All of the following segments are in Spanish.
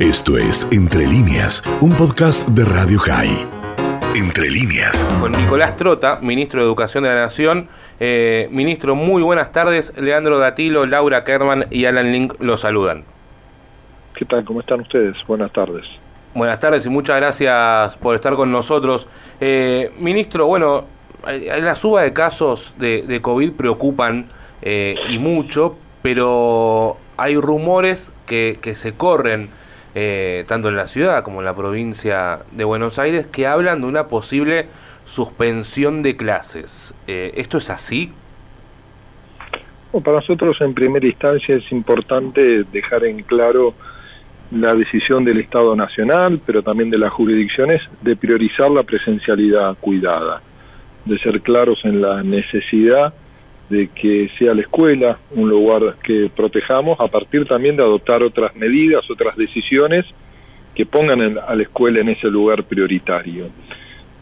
Esto es Entre líneas, un podcast de Radio High. Entre líneas. Con Nicolás Trota, ministro de Educación de la Nación. Eh, ministro, muy buenas tardes. Leandro Datilo, Laura Kerman y Alan Link los saludan. ¿Qué tal? ¿Cómo están ustedes? Buenas tardes. Buenas tardes y muchas gracias por estar con nosotros. Eh, ministro, bueno, la suba de casos de, COVID preocupan eh, y mucho, pero hay rumores que, que se corren eh, tanto en la ciudad como en la provincia de Buenos Aires, que hablan de una posible suspensión de clases. Eh, ¿Esto es así? para nosotros en primera instancia es importante dejar en claro la decisión del Estado Nacional, pero también de las jurisdicciones, de priorizar la presencialidad cuidada, de ser claros en la necesidad de que sea la escuela un lugar que protejamos, a partir también de adoptar otras medidas, otras decisiones que pongan a la escuela en ese lugar prioritario.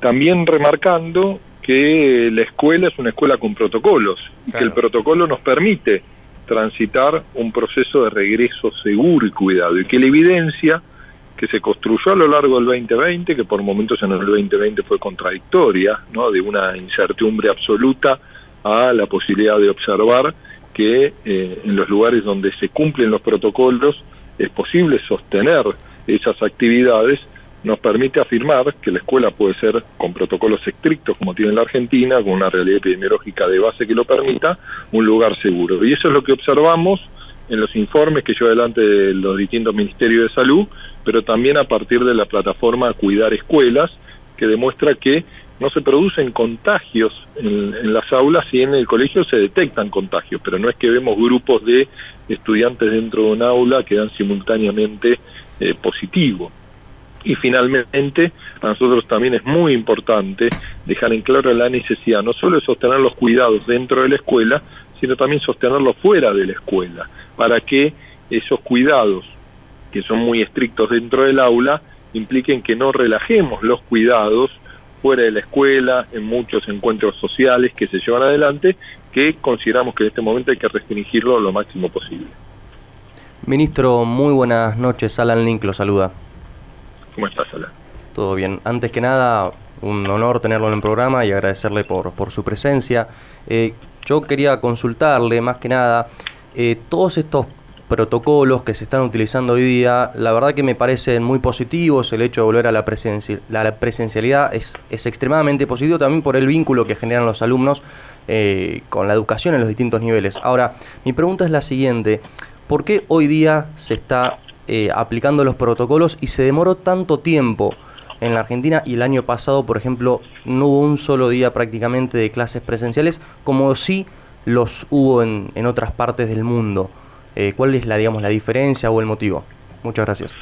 También remarcando que la escuela es una escuela con protocolos y que el protocolo nos permite transitar un proceso de regreso seguro y cuidado y que la evidencia que se construyó a lo largo del 2020, que por momentos en el 2020 fue contradictoria, ¿no? de una incertidumbre absoluta a la posibilidad de observar que eh, en los lugares donde se cumplen los protocolos es posible sostener esas actividades, nos permite afirmar que la escuela puede ser con protocolos estrictos como tiene la Argentina, con una realidad epidemiológica de base que lo permita, un lugar seguro. Y eso es lo que observamos en los informes que lleva adelante los distintos ministerios de salud, pero también a partir de la plataforma Cuidar Escuelas, que demuestra que no se producen contagios en, las aulas y en el colegio se detectan contagios, pero no es que vemos grupos de estudiantes dentro de un aula que dan simultáneamente eh, positivo. Y finalmente, a nosotros también es muy importante dejar en claro la necesidad no solo de sostener los cuidados dentro de la escuela, sino también sostenerlos fuera de la escuela, para que esos cuidados, que son muy estrictos dentro del aula, impliquen que no relajemos los cuidados fuera de la escuela, en muchos encuentros sociales que se llevan adelante, que consideramos que en este momento hay que restringirlo lo máximo posible. Ministro, muy buenas noches. Alan Link lo saluda. ¿Cómo estás, Alan? Todo bien. Antes que nada, un honor tenerlo en el programa y agradecerle por, por su presencia. Eh, yo quería consultarle, más que nada, eh, todos estos protocolos que se están utilizando hoy día, la verdad que me parecen muy positivos, el hecho de volver a la, la presencialidad es, es, extremadamente positivo también por el vínculo que generan los alumnos eh, con la educación en los distintos niveles. Ahora, mi pregunta es la siguiente, ¿por qué hoy día se está eh, aplicando los protocolos y se demoró tanto tiempo en la Argentina y el año pasado, por ejemplo, no hubo un solo día prácticamente de clases presenciales como sí los hubo en, en otras partes del mundo? Eh, ¿Cuál es la, digamos, la diferencia o el motivo? Muchas gracias.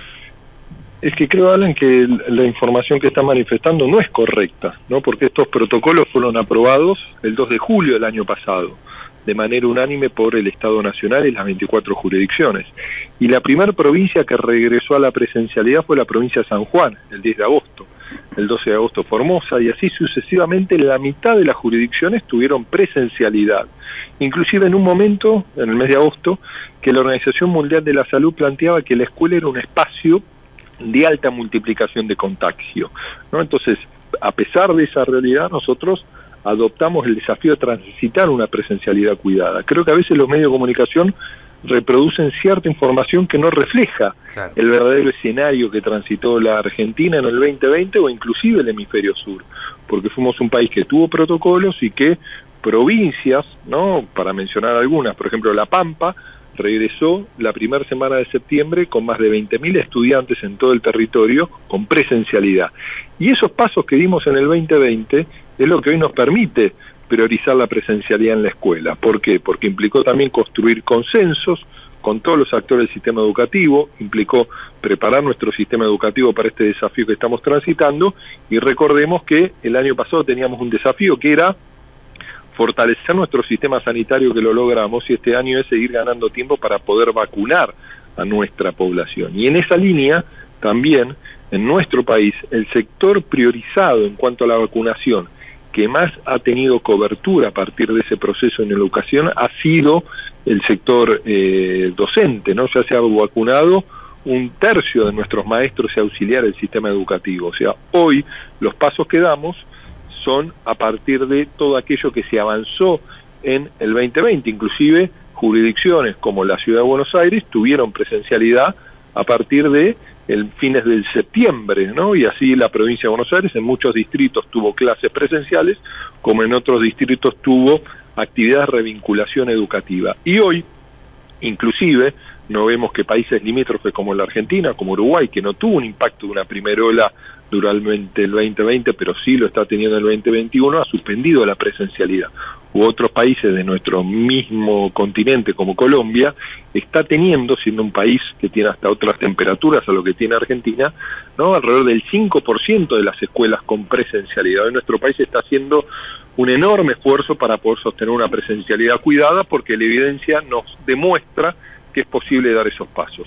Es que creo, Alan, que la información que está manifestando no es correcta, ¿no? porque estos protocolos fueron aprobados el 2 de julio del año pasado, de manera unánime por el Estado Nacional y las 24 jurisdicciones. Y la primera provincia que regresó a la presencialidad fue la provincia de San Juan, el 10 de agosto. El 12 de agosto Formosa, y así sucesivamente la mitad de las jurisdicciones tuvieron presencialidad inclusive en un momento, en el mes de agosto, que la Organización Mundial de la Salud planteaba que la escuela era un espacio de alta multiplicación de contagio. ¿no? Entonces, a pesar de esa realidad, nosotros adoptamos el desafío de transitar una presencialidad cuidada. Creo que a veces los medios de comunicación reproducen cierta información que no refleja el verdadero escenario que transitó la Argentina en el 2020 o inclusive el hemisferio sur, porque fuimos un país que tuvo protocolos y que provincias, ¿no? Para mencionar algunas, por ejemplo, La Pampa regresó la primera semana de septiembre con más de 20.000 estudiantes en todo el territorio con presencialidad. Y esos pasos que dimos en el 2020 es lo que hoy nos permite priorizar la presencialidad en la escuela. ¿Por qué? Porque implicó también construir consensos con todos los actores del sistema educativo, implicó preparar nuestro sistema educativo para este desafío que estamos transitando y recordemos que el año pasado teníamos un desafío que era fortalecer nuestro sistema sanitario que lo logramos y este año es seguir ganando tiempo para poder vacunar a nuestra población. Y en esa línea también en nuestro país el sector priorizado en cuanto a la vacunación que más ha tenido cobertura a partir de ese proceso en educación ha sido el sector eh, docente, ¿no? Ya se ha vacunado un tercio de nuestros maestros y auxiliares del sistema educativo. O sea, hoy los pasos que damos son a partir de todo aquello que se avanzó en el 2020, inclusive jurisdicciones como la Ciudad de Buenos Aires tuvieron presencialidad a partir de el fines del septiembre, ¿no? Y así la provincia de Buenos Aires en muchos distritos tuvo clases presenciales, como en otros distritos tuvo actividad de revinculación educativa. Y hoy, inclusive, no vemos que países limítrofes como la Argentina, como Uruguay, que no tuvo un impacto de una primera ola durante el 2020, pero sí lo está teniendo el 2021, ha suspendido la presencialidad. U otros países de nuestro mismo continente, como Colombia, está teniendo, siendo un país que tiene hasta otras temperaturas a lo que tiene Argentina, ¿no? alrededor del 5% de las escuelas con presencialidad. Hoy nuestro país está haciendo un enorme esfuerzo para poder sostener una presencialidad cuidada, porque la evidencia nos demuestra que es posible dar esos pasos.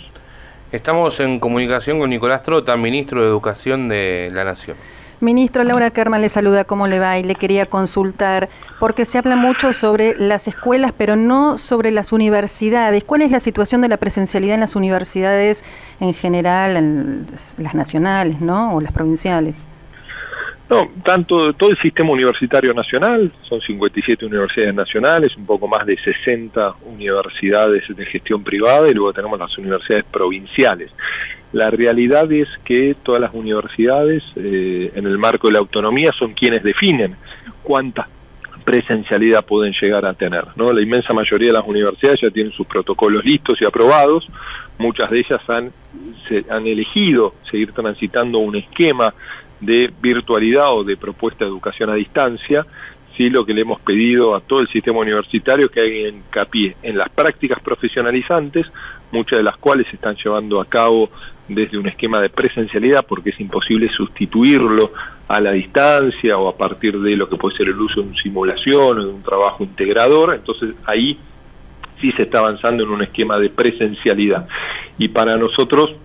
Estamos en comunicación con Nicolás Trota, ministro de Educación de la Nación. Ministro, Laura Kerman le saluda, ¿cómo le va? Y le quería consultar, porque se habla mucho sobre las escuelas, pero no sobre las universidades. ¿Cuál es la situación de la presencialidad en las universidades en general, en las nacionales, ¿no? O las provinciales? No, tanto todo el sistema universitario nacional, son 57 universidades nacionales, un poco más de 60 universidades de gestión privada y luego tenemos las universidades provinciales. La realidad es que todas las universidades, eh, en el marco de la autonomía, son quienes definen cuánta presencialidad pueden llegar a tener. ¿no? La inmensa mayoría de las universidades ya tienen sus protocolos listos y aprobados, muchas de ellas han, han elegido seguir transitando un esquema de virtualidad o de propuesta de educación a distancia, sí lo que le hemos pedido a todo el sistema universitario es que haga hincapié en las prácticas profesionalizantes, muchas de las cuales se están llevando a cabo desde un esquema de presencialidad porque es imposible sustituirlo a la distancia o a partir de lo que puede ser el uso de una simulación o de un trabajo integrador, entonces ahí sí se está avanzando en un esquema de presencialidad. Y para nosotros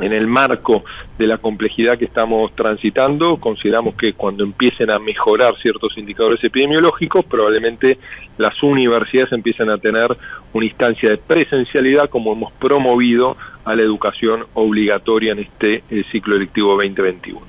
en el marco de la complejidad que estamos transitando, consideramos que cuando empiecen a mejorar ciertos indicadores epidemiológicos, probablemente las universidades empiecen a tener una instancia de presencialidad como hemos promovido a la educación obligatoria en este eh, ciclo electivo 2021.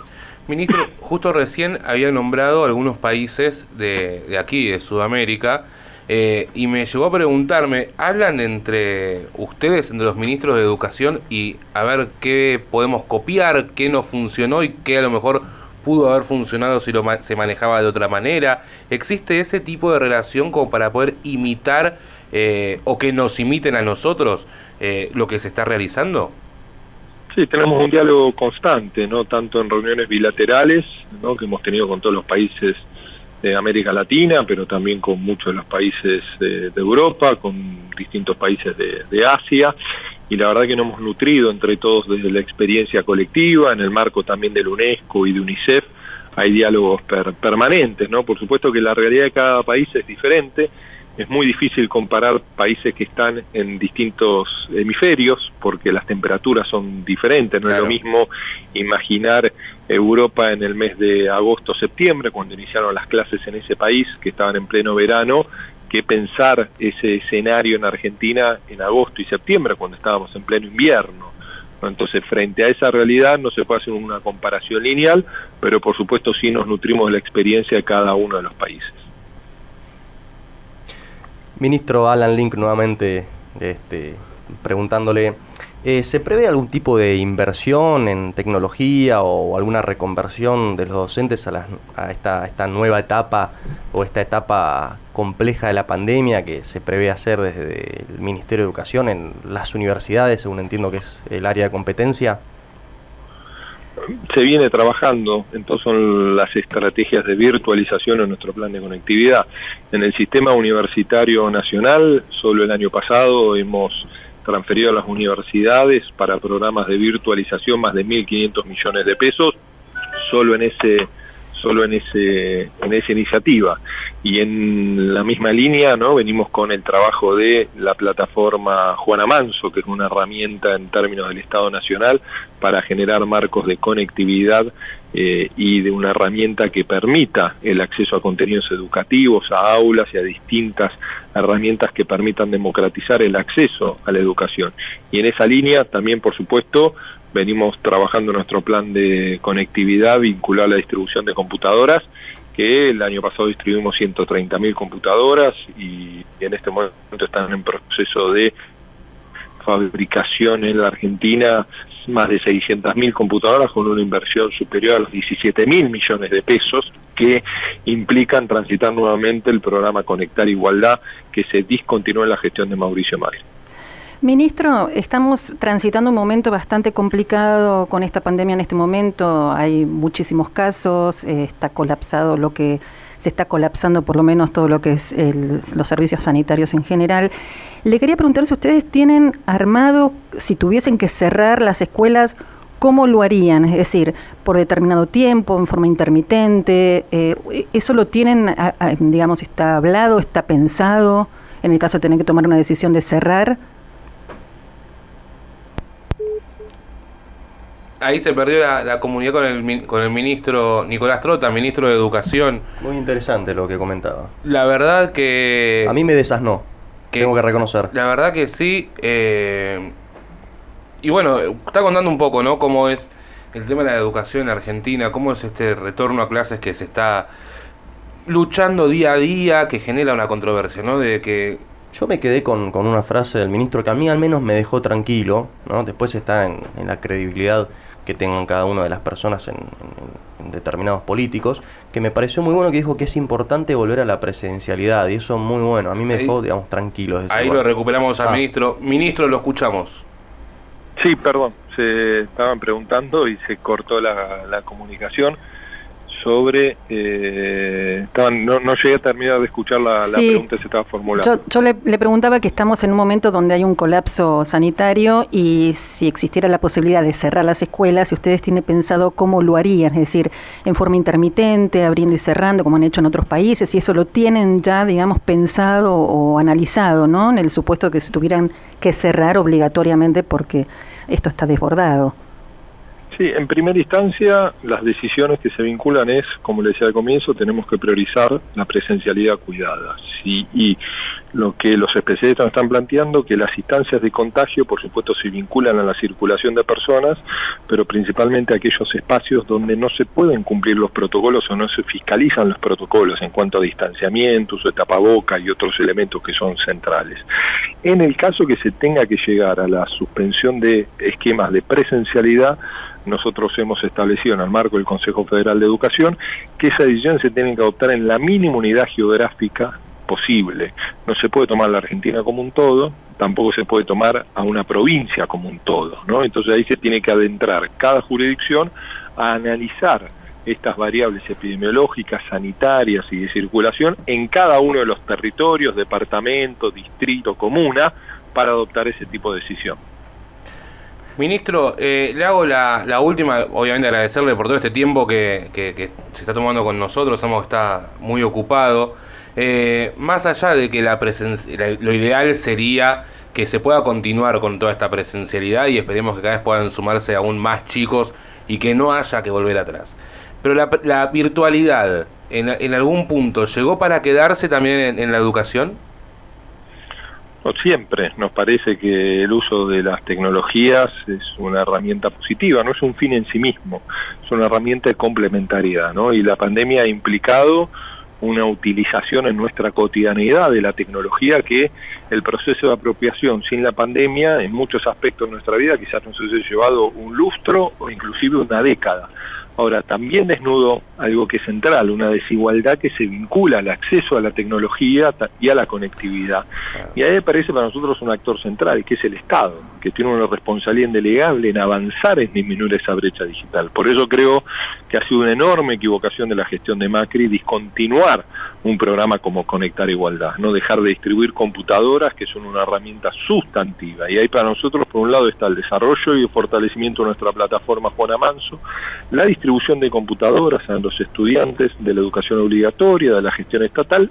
Ministro, justo recién había nombrado algunos países de, de aquí, de Sudamérica, eh, y me llegó a preguntarme, ¿hablan entre ustedes, entre los ministros de Educación, y a ver qué podemos copiar, qué no funcionó y qué a lo mejor pudo haber funcionado si lo se manejaba de otra manera? ¿Existe ese tipo de relación como para poder imitar eh, o que nos imiten a nosotros eh, lo que se está realizando? Sí, tenemos un diálogo constante, no tanto en reuniones bilaterales, ¿no? que hemos tenido con todos los países de América Latina, pero también con muchos de los países de, Europa, con distintos países de, Asia, y la verdad que nos hemos nutrido entre todos desde la experiencia colectiva, en el marco también del UNESCO y de UNICEF, hay diálogos permanentes, ¿no? Por supuesto que la realidad de cada país es diferente, es muy difícil comparar países que están en distintos hemisferios porque las temperaturas son diferentes. No es lo mismo imaginar Europa en el mes de agosto-septiembre, cuando iniciaron las clases en ese país, que estaban en pleno verano, que pensar ese escenario en Argentina en agosto y septiembre, cuando estábamos en pleno invierno. Entonces, frente a esa realidad no se puede hacer una comparación lineal, pero por supuesto sí nos nutrimos de la experiencia de cada uno de los países. Ministro Alan Link nuevamente este, preguntándole, eh, ¿se prevé algún tipo de inversión en tecnología o alguna reconversión de los docentes a, a esta, esta, nueva etapa o esta etapa compleja de la pandemia que se prevé hacer desde el Ministerio de Educación en las universidades, según entiendo que es el área de competencia? Se viene trabajando, entonces son las estrategias de virtualización en nuestro plan de conectividad. En el sistema universitario nacional, solo el año pasado hemos transferido a las universidades para programas de virtualización más de 1.500 millones de pesos, solo en ese solo en ese en esa iniciativa y en la misma línea no venimos con el trabajo de la plataforma Juana Manso que es una herramienta en términos del Estado Nacional para generar marcos de conectividad eh, y de una herramienta que permita el acceso a contenidos educativos, a aulas y a distintas herramientas que permitan democratizar el acceso a la educación. Y en esa línea también, por supuesto, venimos trabajando nuestro plan de conectividad vinculado a la distribución de computadoras, que el año pasado distribuimos 130.000 computadoras y en este momento están en proceso de fabricación en la Argentina más de 600.000 computadoras con una inversión superior a los 17.000 millones de pesos que implican transitar nuevamente el programa Conectar Igualdad que se discontinúa en la gestión de Mauricio Macri. Ministro, estamos transitando un momento bastante complicado con esta pandemia en este momento. Hay muchísimos casos, eh, está colapsado lo que se está colapsando, por lo menos todo lo que es los servicios sanitarios en general. Le quería preguntar si ustedes tienen armado, si tuviesen que cerrar las escuelas, ¿cómo lo harían? Es decir, por determinado tiempo, en forma intermitente. Eh, ¿Eso lo tienen, digamos, está hablado, está pensado en el caso de tener que tomar una decisión de cerrar? Ahí se perdió la, comunidad con el, con el ministro Nicolás Trota, ministro de Educación. Muy interesante lo que comentaba. La verdad que... A mí me desasnó tengo que reconocer. La verdad que sí. Eh, y bueno, está contando un poco, ¿no? Cómo es el tema de la educación en Argentina, cómo es este retorno a clases que se está luchando día a día, que genera una controversia, ¿no? De que... Yo me quedé con, una frase del ministro que a mí al menos me dejó tranquilo, ¿no? Después está en, en la credibilidad que tengan cada una de las personas en, determinados políticos, que me pareció muy bueno que dijo que es importante volver a la presencialidad, y eso es muy bueno, a mí me dejó, digamos, tranquilo. Ahí lo recuperamos al ah. ministro. Ministro, lo escuchamos. Sí, perdón, se estaban preguntando y se cortó la, la comunicación sobre... Eh, no, no, llegué a terminar de escuchar la, pregunta que se estaba formulando. Yo, le, preguntaba que estamos en un momento donde hay un colapso sanitario y si existiera la posibilidad de cerrar las escuelas, si ustedes tienen pensado cómo lo harían, es decir, en forma intermitente, abriendo y cerrando, como han hecho en otros países, y eso lo tienen ya, digamos, pensado o analizado, ¿no? En el supuesto que se tuvieran que cerrar obligatoriamente porque esto está desbordado. Sí, en primera instancia las decisiones que se vinculan es, como le decía al comienzo, tenemos que priorizar la presencialidad cuidada. Sí, y lo que los especialistas están planteando, que las instancias de contagio, por supuesto, se vinculan a la circulación de personas, pero principalmente aquellos espacios donde no se pueden cumplir los protocolos o no se fiscalizan los protocolos en cuanto a distanciamiento, uso de tapaboca y otros elementos que son centrales. En el caso que se tenga que llegar a la suspensión de esquemas de presencialidad, nosotros hemos establecido en el marco del Consejo Federal de Educación que esa decisión se tiene que adoptar en la mínima unidad geográfica posible. No se puede tomar la Argentina como un todo, tampoco se puede tomar a una provincia como un todo, ¿no? Entonces ahí se tiene que adentrar cada jurisdicción a analizar estas variables epidemiológicas, sanitarias y de circulación en cada uno de los territorios, departamento, distrito, comuna, para adoptar ese tipo de decisión. Ministro, eh, le hago la, última, obviamente agradecerle por todo este tiempo que, se está tomando con nosotros, que está muy ocupado. Eh, más allá de que la lo ideal sería que se pueda continuar con toda esta presencialidad y esperemos que cada vez puedan sumarse aún más chicos y que no haya que volver atrás. Pero la, virtualidad, en, algún punto, ¿llegó para quedarse también en la educación? siempre nos parece que el uso de las tecnologías es una herramienta positiva, no es un fin en sí mismo, es una herramienta de complementariedad, ¿no? Y la pandemia ha implicado una utilización en nuestra cotidianidad de la tecnología que el proceso de apropiación sin la pandemia en muchos aspectos de nuestra vida quizás nos hubiese llevado un lustro o inclusive una década. Ahora, también desnudo algo que es central, una desigualdad que se vincula al acceso a la tecnología y a la conectividad. Y ahí aparece para nosotros un actor central, que es el Estado, que tiene una responsabilidad indelegable en avanzar en disminuir esa brecha digital. Por eso creo que ha sido una enorme equivocación de la gestión de Macri discontinuar un programa como Conectar Igualdad, no dejar de distribuir computadoras que son una herramienta sustantiva. Y ahí para nosotros, por un lado, está el desarrollo y el fortalecimiento de nuestra plataforma Juana Manso, la distribución de computadoras a los estudiantes de la educación obligatoria, de la gestión estatal,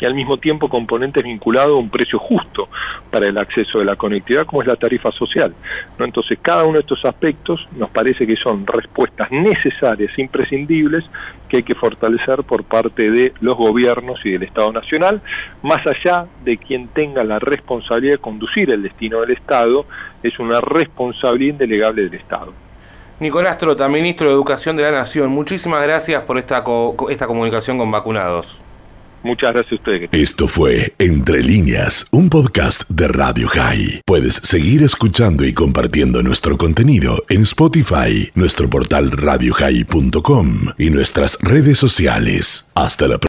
y al mismo tiempo componentes vinculados a un precio justo para el acceso de la conectividad, como es la tarifa social. Entonces, cada uno de estos aspectos nos parece que son respuestas necesarias, imprescindibles, que hay que fortalecer por parte de los gobiernos y del Estado Nacional, más allá de quien tenga la responsabilidad de conducir el destino del Estado, es una responsabilidad indelegable del Estado. Nicolás Trota, ministro de Educación de la Nación, muchísimas gracias por esta, esta comunicación con vacunados. Muchas gracias a ustedes. Esto fue Entre líneas, un podcast de Radio High. Puedes seguir escuchando y compartiendo nuestro contenido en Spotify, nuestro portal radiohigh.com y nuestras redes sociales. Hasta la próxima.